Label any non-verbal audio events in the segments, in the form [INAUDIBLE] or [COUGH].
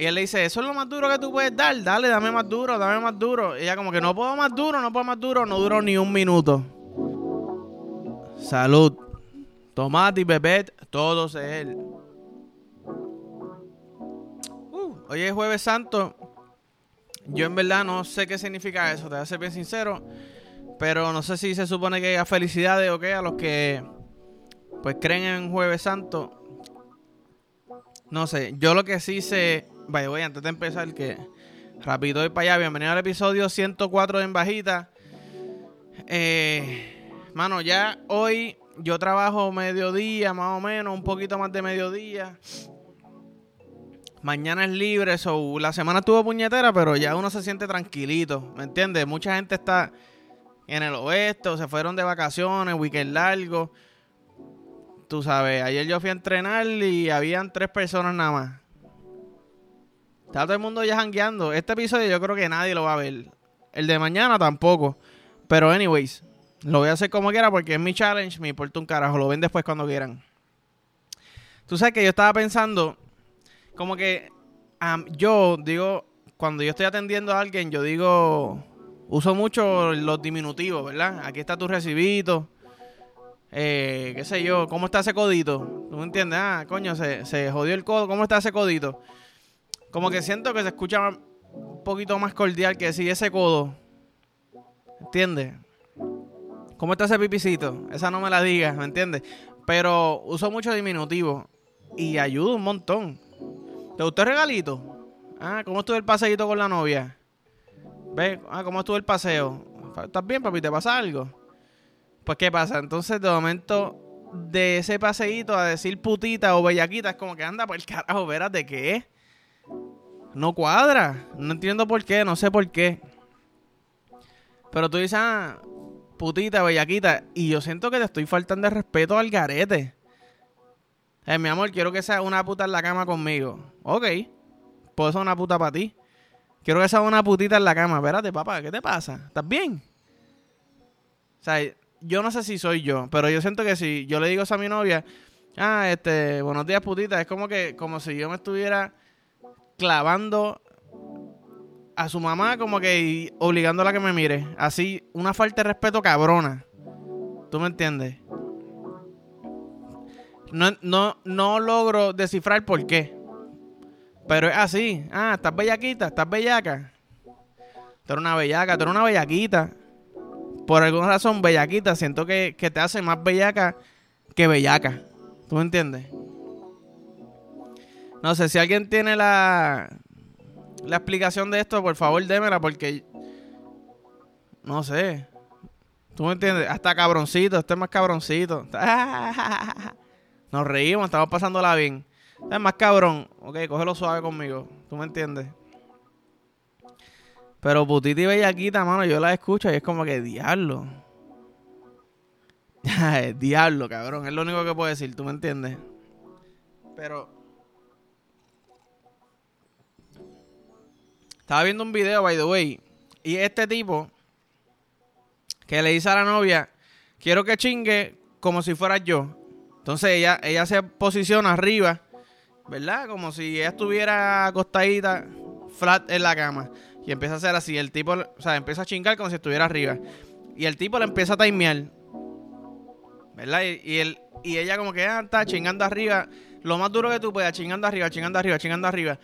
Y él le dice, eso es lo más duro que tú puedes dar, dale, dame más duro, dame más duro. Y ella como que no puedo más duro, no puedo más duro, no duró ni un minuto. Salud. Tomate y bebé, todos es él. Uh, hoy es jueves santo. Yo en verdad no sé qué significa eso, te voy a ser bien sincero. Pero no sé si se supone que haya felicidades o qué a los que pues creen en jueves santo. No sé, yo lo que sí sé, vaya, voy antes de empezar que rápido voy para allá. Bienvenido al episodio 104 de En Bajita. Eh, mano, ya hoy yo trabajo mediodía, más o menos, un poquito más de mediodía. Mañana es libre, so, la semana estuvo puñetera, pero ya uno se siente tranquilito, ¿me entiendes? Mucha gente está en el oeste se fueron de vacaciones, weekend largo. Tú sabes, ayer yo fui a entrenar y habían tres personas nada más. Está todo el mundo ya jangueando. Este episodio yo creo que nadie lo va a ver. El de mañana tampoco. Pero anyways, lo voy a hacer como quiera porque es mi challenge, me importa un carajo. Lo ven después cuando quieran. Tú sabes que yo estaba pensando como que yo digo, cuando yo estoy atendiendo a alguien, yo digo, uso mucho los diminutivos, ¿verdad? Aquí está tu recibito. Eh, qué sé yo, ¿cómo está ese codito? ¿Tú me entiendes? Ah, coño, se, se jodió el codo, ¿cómo está ese codito? Como que siento que se escucha un poquito más cordial que decir ese codo. ¿Entiendes? ¿Cómo está ese pipicito? Esa no me la digas, ¿me entiendes? Pero uso mucho diminutivo y ayuda un montón. ¿Te gustó el regalito? Ah, ¿cómo estuvo el paseíto con la novia? ¿Ves? Ah, ¿cómo estuvo el paseo? ¿Estás bien, papi? ¿Te pasa algo? Pues, ¿qué pasa? Entonces, de momento, de ese paseíto a decir putita o bellaquita, es como que anda por el carajo, verás de qué No cuadra. No entiendo por qué, no sé por qué. Pero tú dices, ah, putita, bellaquita. Y yo siento que te estoy faltando de respeto al garete. Eh, mi amor, quiero que sea una puta en la cama conmigo. Ok. Puedo ser una puta para ti. Quiero que sea una putita en la cama. Espérate, papá, ¿qué te pasa? ¿Estás bien? O sea, yo no sé si soy yo, pero yo siento que si yo le digo eso a mi novia, ah, este, buenos días, putita, es como que, como si yo me estuviera clavando a su mamá, como que obligándola a que me mire. Así, una falta de respeto cabrona. ¿Tú me entiendes? No, no, no logro descifrar por qué. Pero es así. Ah, estás bellaquita, estás bellaca. Tú eres una bellaca, tú eres una bellaquita. Por alguna razón, bellaquita, siento que, te hace más bellaca que bellaca. ¿Tú me entiendes? No sé, si alguien tiene la, la explicación de esto, por favor démela porque... No sé. ¿Tú me entiendes? Hasta cabroncito, este es más cabroncito. [LAUGHS] Nos reímos, estamos pasándola bien. Es más cabrón. Ok, cógelo suave conmigo. ¿Tú me entiendes? Pero putita y bellaquita, mano, yo la escucho y es como que diablo. [LAUGHS] diablo, cabrón. Es lo único que puedo decir, ¿tú me entiendes? Pero. Estaba viendo un video, by the way. Y este tipo. Que le dice a la novia. Quiero que chingue como si fuera yo. Entonces ella, ella se posiciona arriba, ¿verdad? Como si ella estuviera acostadita, flat en la cama. Y empieza a hacer así. El tipo, o sea, empieza a chingar como si estuviera arriba. Y el tipo le empieza a timear. ¿Verdad? Y, él, y ella como que ah, está chingando arriba. Lo más duro que tú puedas, chingando arriba, chingando arriba, chingando arriba.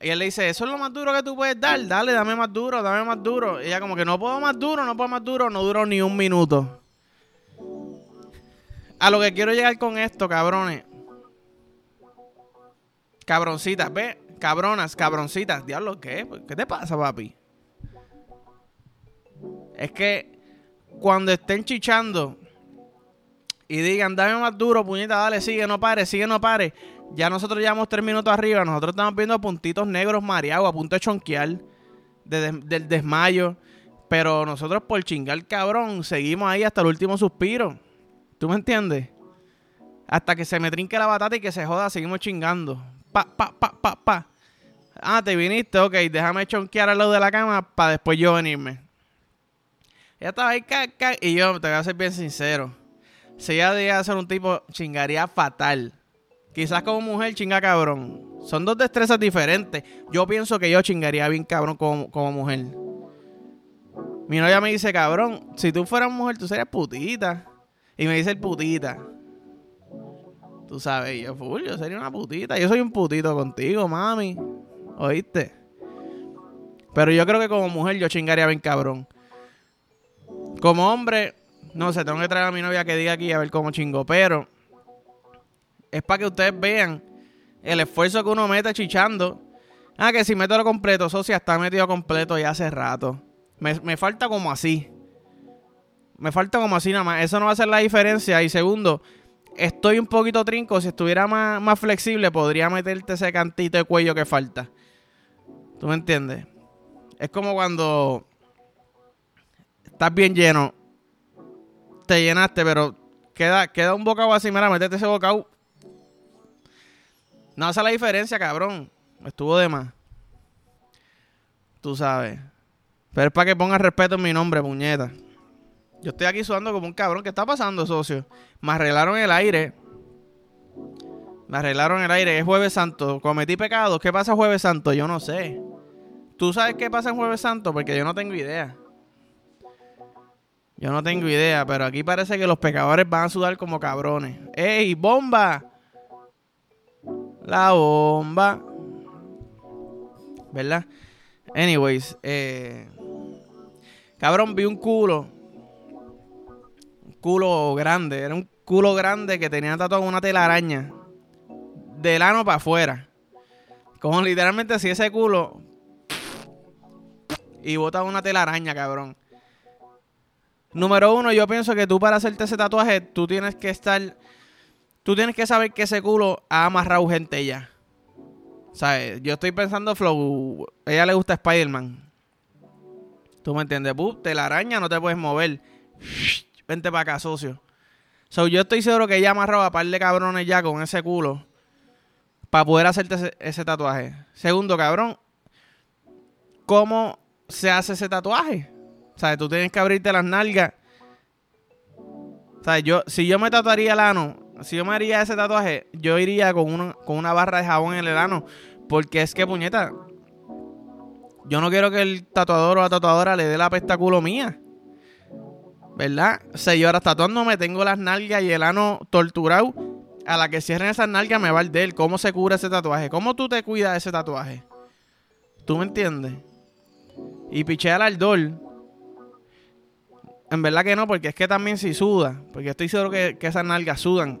Y él le dice, eso es lo más duro que tú puedes dar. Dale, dame más duro, dame más duro. Y ella como que no puedo más duro, no puedo más duro. No duró ni un minuto. A lo que quiero llegar con esto, cabrones. Cabroncitas, ve, cabronas, cabroncitas. Diablo, ¿qué? ¿Qué te pasa, papi? Es que cuando estén chichando y digan, dame más duro, puñeta, dale, sigue, no pare, sigue, no pare. Ya nosotros llevamos tres minutos arriba. Nosotros estamos viendo puntitos negros mareados a punto de chonquear del desmayo. Pero nosotros por chingar cabrón, seguimos ahí hasta el último suspiro. ¿Tú me entiendes? Hasta que se me trinque la batata y que se joda, seguimos chingando. Pa, pa, pa, pa, pa. Ah, te viniste, ok, déjame chonquear al lado de la cama para después yo venirme. Ella estaba ahí, caca, y yo te voy a ser bien sincero. Si ella debía ser un tipo, chingaría fatal. Quizás como mujer chinga cabrón. Son dos destrezas diferentes. Yo pienso que yo chingaría bien cabrón como, como mujer. Mi novia me dice, cabrón, si tú fueras mujer, tú serías putita. Y me dice el putita. Tú sabes, yo, full, sería una putita. Yo soy un putito contigo, mami. ¿Oíste? Pero yo creo que como mujer yo chingaría bien cabrón. Como hombre, no sé, tengo que traer a mi novia que diga aquí a ver cómo chingo. Pero es para que ustedes vean el esfuerzo que uno mete chichando. Ah, que si meto lo completo, socia, está metido completo ya hace rato. Me, me falta como así. Me falta como así nada más. Eso no va a ser la diferencia. Y segundo, estoy un poquito trinco. Si estuviera más, más flexible, podría meterte ese cantito de cuello que falta. ¿Tú me entiendes? Es como cuando estás bien lleno. Te llenaste, pero queda, queda un bocado así. Mira, metete ese bocado. No hace la diferencia, cabrón. Estuvo de más. Tú sabes. Pero es para que pongas respeto en mi nombre, puñeta. Yo estoy aquí sudando como un cabrón. ¿Qué está pasando, socio? Me arreglaron el aire. Me arreglaron el aire. Es Jueves Santo. Cometí pecados. ¿Qué pasa Jueves Santo? Yo no sé. ¿Tú sabes qué pasa en Jueves Santo? Porque yo no tengo idea. Yo no tengo idea, pero aquí parece que los pecadores van a sudar como cabrones. ¡Ey, bomba! La bomba. ¿Verdad? Anyways, eh, cabrón, vi un culo. Un culo grande. Era un culo grande que tenía tatuado una telaraña. Del ano para afuera. Como literalmente así ese culo. Y bota una telaraña, cabrón. Número uno, yo pienso que tú para hacerte ese tatuaje, tú tienes que estar. Tú tienes que saber que ese culo ha amarrado gente ya. ¿Sabes? Yo estoy pensando, Flow, ella le gusta Spider-Man. ¿Tú me entiendes? Buh, telaraña, no te puedes mover. Vente para acá, socio. So, yo estoy seguro que ella amarrado a par de cabrones ya con ese culo. Para poder hacerte ese, ese tatuaje. Segundo, cabrón. ¿Cómo se hace ese tatuaje? O sea, tú tienes que abrirte las nalgas. O sea, yo, si yo me tatuaría el ano, si yo me haría ese tatuaje, yo iría con una, con una barra de jabón en el ano. Porque es que, puñeta, yo no quiero que el tatuador o la tatuadora le dé la pesta culo mía. ¿Verdad? Seis horas tatuándome, tengo las nalgas y el ano torturado. A la que cierren esas nalgas me va el del. ¿Cómo se cura ese tatuaje? ¿Cómo tú te cuidas ese tatuaje? ¿Tú me entiendes? Y piché al ardor. En verdad que no, porque es que también si suda, porque estoy seguro que, esas nalgas sudan,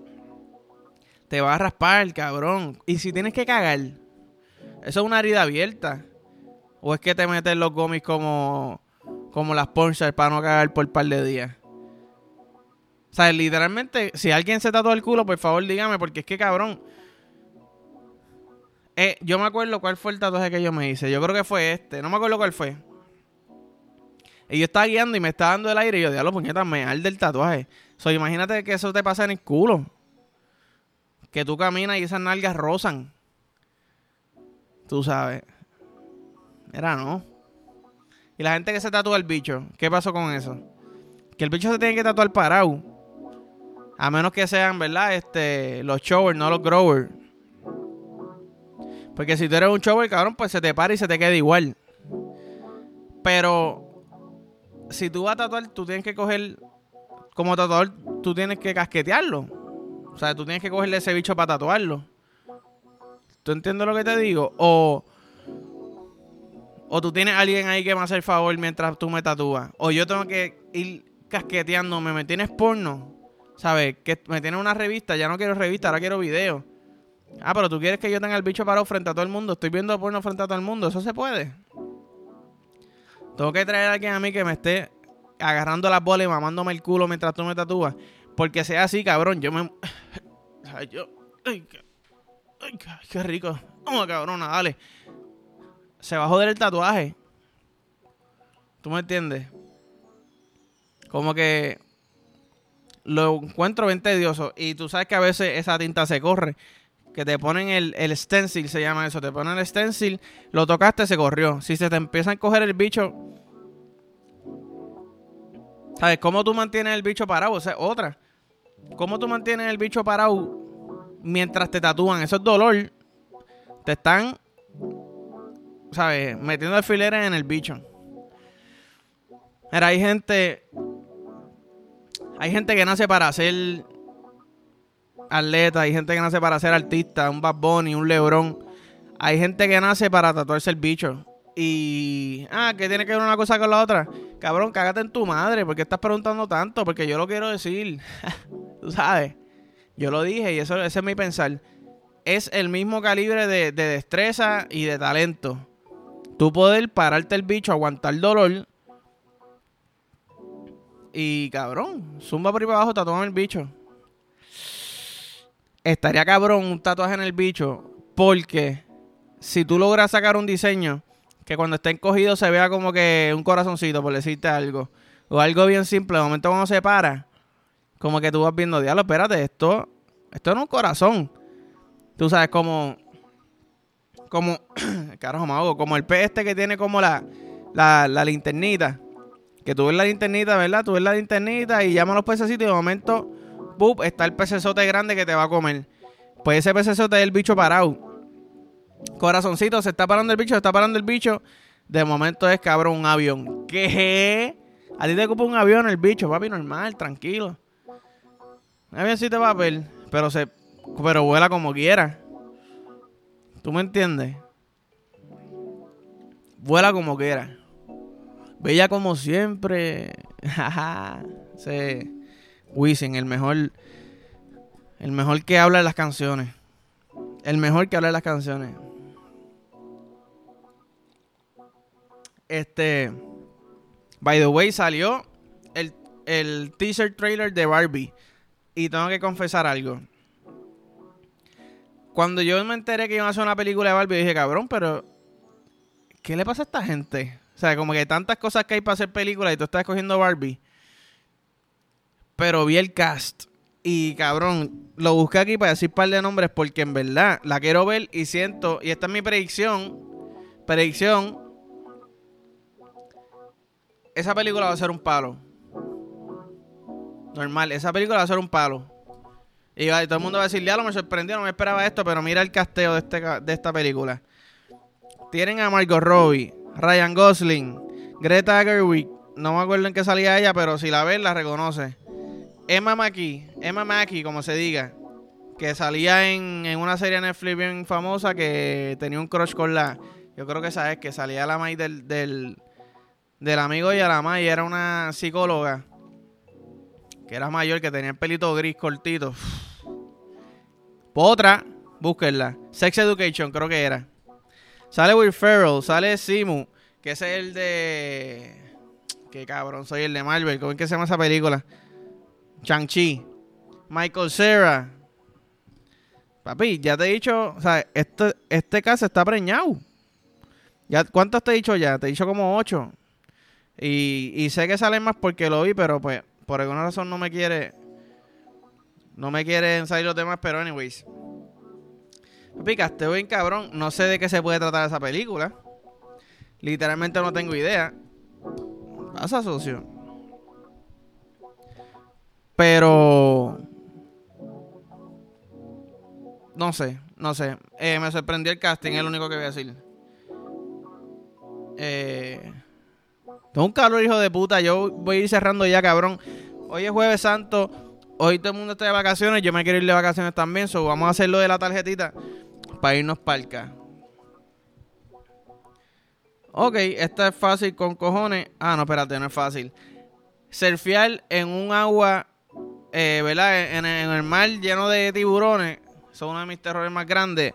te va a raspar, cabrón. Y si tienes que cagar, eso es una herida abierta. O es que te metes los gomis como, como las ponchas para no cagar por un par de días. O sea, literalmente, si alguien se tatúa el culo, por favor dígame, porque es que cabrón. Eh, yo me acuerdo cuál fue el tatuaje que yo me hice. Yo creo que fue este. No me acuerdo cuál fue. Y yo estaba guiando y me estaba dando el aire y yo, diablo, puñeta, me arde el tatuaje. So, imagínate que eso te pasa en el culo. Que tú caminas y esas nalgas rozan. Tú sabes. Era no. Y la gente que se tatúa el bicho, ¿qué pasó con eso? Que el bicho se tiene que tatuar parado. A menos que sean, ¿verdad? Este, los showers, no los growers. Porque si tú eres un shower, cabrón, pues se te para y se te queda igual. Pero si tú vas a tatuar, tú tienes que coger, como tatuador, tú tienes que casquetearlo. O sea, tú tienes que cogerle ese bicho para tatuarlo. ¿Tú entiendes lo que te digo? O, o tú tienes alguien ahí que me hace el favor mientras tú me tatúas. O yo tengo que ir casqueteándome. ¿Me tienes porno? ¿Sabes? Que me tienes una revista. Ya no quiero revista, ahora quiero video. Ah, pero tú quieres que yo tenga el bicho parado frente a todo el mundo. Estoy viendo porno frente a todo el mundo. Eso se puede. Tengo que traer a alguien a mí que me esté agarrando las bolas y mamándome el culo mientras tú me tatúas. Porque sea así, cabrón. Yo me. Ay, [LAUGHS] yo. Ay, qué, ay, rico. Vamos, cabrona, dale. Se va a joder el tatuaje. ¿Tú me entiendes? Como que lo encuentro bien tedioso. Y tú sabes que a veces esa tinta se corre. Que te ponen el, el stencil, se llama eso. Te ponen el stencil, lo tocaste, se corrió. Si se te empieza a coger el bicho. ¿Sabes cómo tú mantienes el bicho parado? O sea, otra. ¿Cómo tú mantienes el bicho parado mientras te tatúan? Eso es dolor. Te están, ¿sabes? Metiendo alfileres en el bicho. Mira, hay gente. Hay gente que nace para ser atleta, hay gente que nace para ser artista, un Bad Bunny, un Lebron. Hay gente que nace para tatuarse el bicho. Y. Ah, ¿qué tiene que ver una cosa con la otra? Cabrón, cágate en tu madre. ¿Por qué estás preguntando tanto? Porque yo lo quiero decir. [LAUGHS] Tú sabes. Yo lo dije y eso ese es mi pensar. Es el mismo calibre de, de destreza y de talento. Tú poder pararte el bicho, aguantar dolor. Y cabrón, zumba por ahí para abajo, tatuame el bicho. Estaría cabrón un tatuaje en el bicho. Porque si tú logras sacar un diseño que cuando esté encogido se vea como que un corazoncito, por decirte algo. O algo bien simple. De momento cuando se para, como que tú vas viendo, diablo, espérate, esto, esto no es un corazón. Tú sabes, como, como, [CLEARS THROAT] carajo, me como el pez este que tiene como la, la, la linternita. Que tú ves la linternita, ¿verdad? Tú ves la linternita y llaman los pececitos y de momento, está el pecesote grande que te va a comer. Pues ese pecesote es el bicho parado. Corazoncito, se está parando el bicho, se está parando el bicho. De momento es cabrón un avión. ¿Qué? A ti te ocupa un avión el bicho, papi, normal, tranquilo. Un avioncito papel, pero se pero vuela como quiera. ¿Tú me entiendes? Vuela como quiera. Bella como siempre. [LAUGHS] Se Wisin, el mejor el mejor que habla de las canciones. El mejor que habla de las canciones. Este. By the way, salió el, el teaser trailer de Barbie. Y tengo que confesar algo. Cuando yo me enteré que iban a hacer una película de Barbie, dije, cabrón, pero. ¿Qué le pasa a esta gente? O sea, como que tantas cosas que hay para hacer películas y tú estás escogiendo Barbie. Pero vi el cast. Y cabrón, lo busqué aquí para decir un par de nombres porque en verdad la quiero ver y siento. Y esta es mi predicción. Predicción esa película va a ser un palo. Normal, esa película va a ser un palo. Y, todo el mundo va a decir, ya lo me sorprendió, no me esperaba esto, pero mira el casteo de, este, de esta película. Tienen a Margot Robbie, Ryan Gosling, Greta Gerwig, no me acuerdo en qué salía ella, pero si la ves la reconoce. Emma Mackey, Emma Mackey, como se diga, que salía en, en una serie Netflix bien famosa que tenía un crush con la... Yo creo que esa es, que salía la maíz del, del del amigo y y era una psicóloga que era mayor, que tenía el pelito gris cortito. Otra, búsquenla. Sex Education, creo que era. Sale Will Ferrell, sale Simu, que es el de. Qué cabrón, soy el de Marvel. ¿Cómo es que se llama esa película? Chang-Chi. Michael Cera. Papi, ya te he dicho, o sea, este, este caso está preñado. ¿Ya, ¿Cuántos te he dicho ya? Te he dicho como ocho. Y, sé que salen más porque lo vi, pero pues por alguna razón no me quiere. No me quieren salir los temas, pero anyways. Picaste bien cabrón. No sé de qué se puede tratar esa película. Literalmente no tengo idea. Pasa, socio. Pero. No sé, no sé. Eh, me sorprendió el casting, es lo único que voy a decir. Eh. Tengo un calor, hijo de puta. Yo voy a ir cerrando ya, cabrón. Hoy es Jueves Santo. Hoy todo el mundo está de vacaciones. Yo me quiero ir de vacaciones también. So vamos a hacerlo de la tarjetita para irnos para el Ok, esta es fácil con cojones. Ah, no, espérate, no es fácil. Surfear en un agua, eh, ¿verdad? En, el mar lleno de tiburones. Son uno de mis terrores más grandes.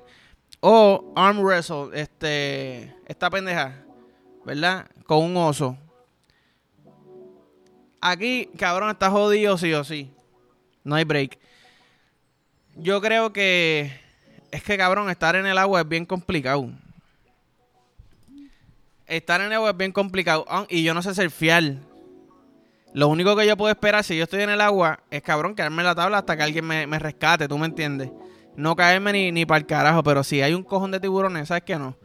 O arm wrestle, este, esta pendeja, ¿verdad? Con un oso. Aquí, cabrón, está jodido sí o sí. No hay break. Yo creo que es que, cabrón, estar en el agua es bien complicado. Estar en el agua es bien complicado. Ah, y yo no sé fiel. Lo único que yo puedo esperar si yo estoy en el agua es, cabrón, quedarme en la tabla hasta que alguien me, rescate, ¿tú me entiendes? No caerme ni, ni para el carajo, pero si hay un cojón de tiburones, ¿sabes qué no?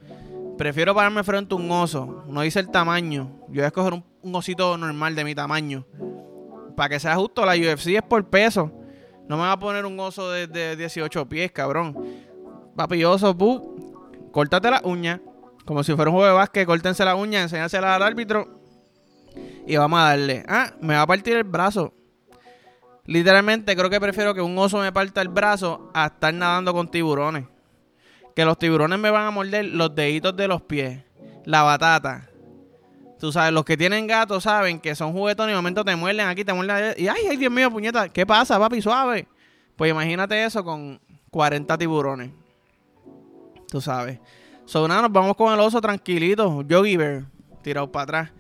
Prefiero pararme frente a un oso. No dice el tamaño. Yo voy a escoger un, osito normal de mi tamaño. Para que sea justo, la UFC es por peso. No me va a poner un oso de, 18 pies, cabrón. Papi, oso, córtate la uña. Como si fuera un juego de básquet, córtense la uña, enséñasela al árbitro. Y vamos a darle. Ah, me va a partir el brazo. Literalmente creo que prefiero que un oso me parta el brazo a estar nadando con tiburones. Que los tiburones me van a morder los deditos de los pies, la batata. Tú sabes, los que tienen gatos saben que son juguetones y de momento te muerden aquí, te muerden. Y ay, ay, Dios mío, puñeta, ¿qué pasa, papi? Suave. Pues imagínate eso con 40 tiburones. Tú sabes. So, nada, nos vamos con el oso tranquilito. Yogi Bear, tirado para atrás.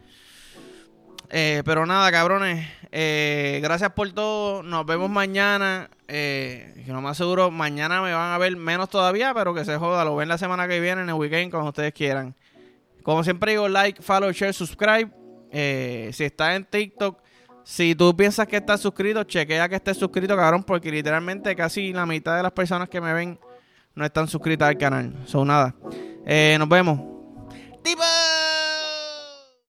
Eh, pero nada, cabrones. Eh, gracias por todo. Nos vemos mañana. Eh, que no más seguro, mañana me van a ver menos todavía, pero que se joda. Lo ven la semana que viene en el weekend, como ustedes quieran. Como siempre digo, like, follow, share, subscribe. Si estás en TikTok, si tú piensas que estás suscrito, chequea que estés suscrito, cabrón, porque literalmente casi la mitad de las personas que me ven no están suscritas al canal. Son nada. nos vemos.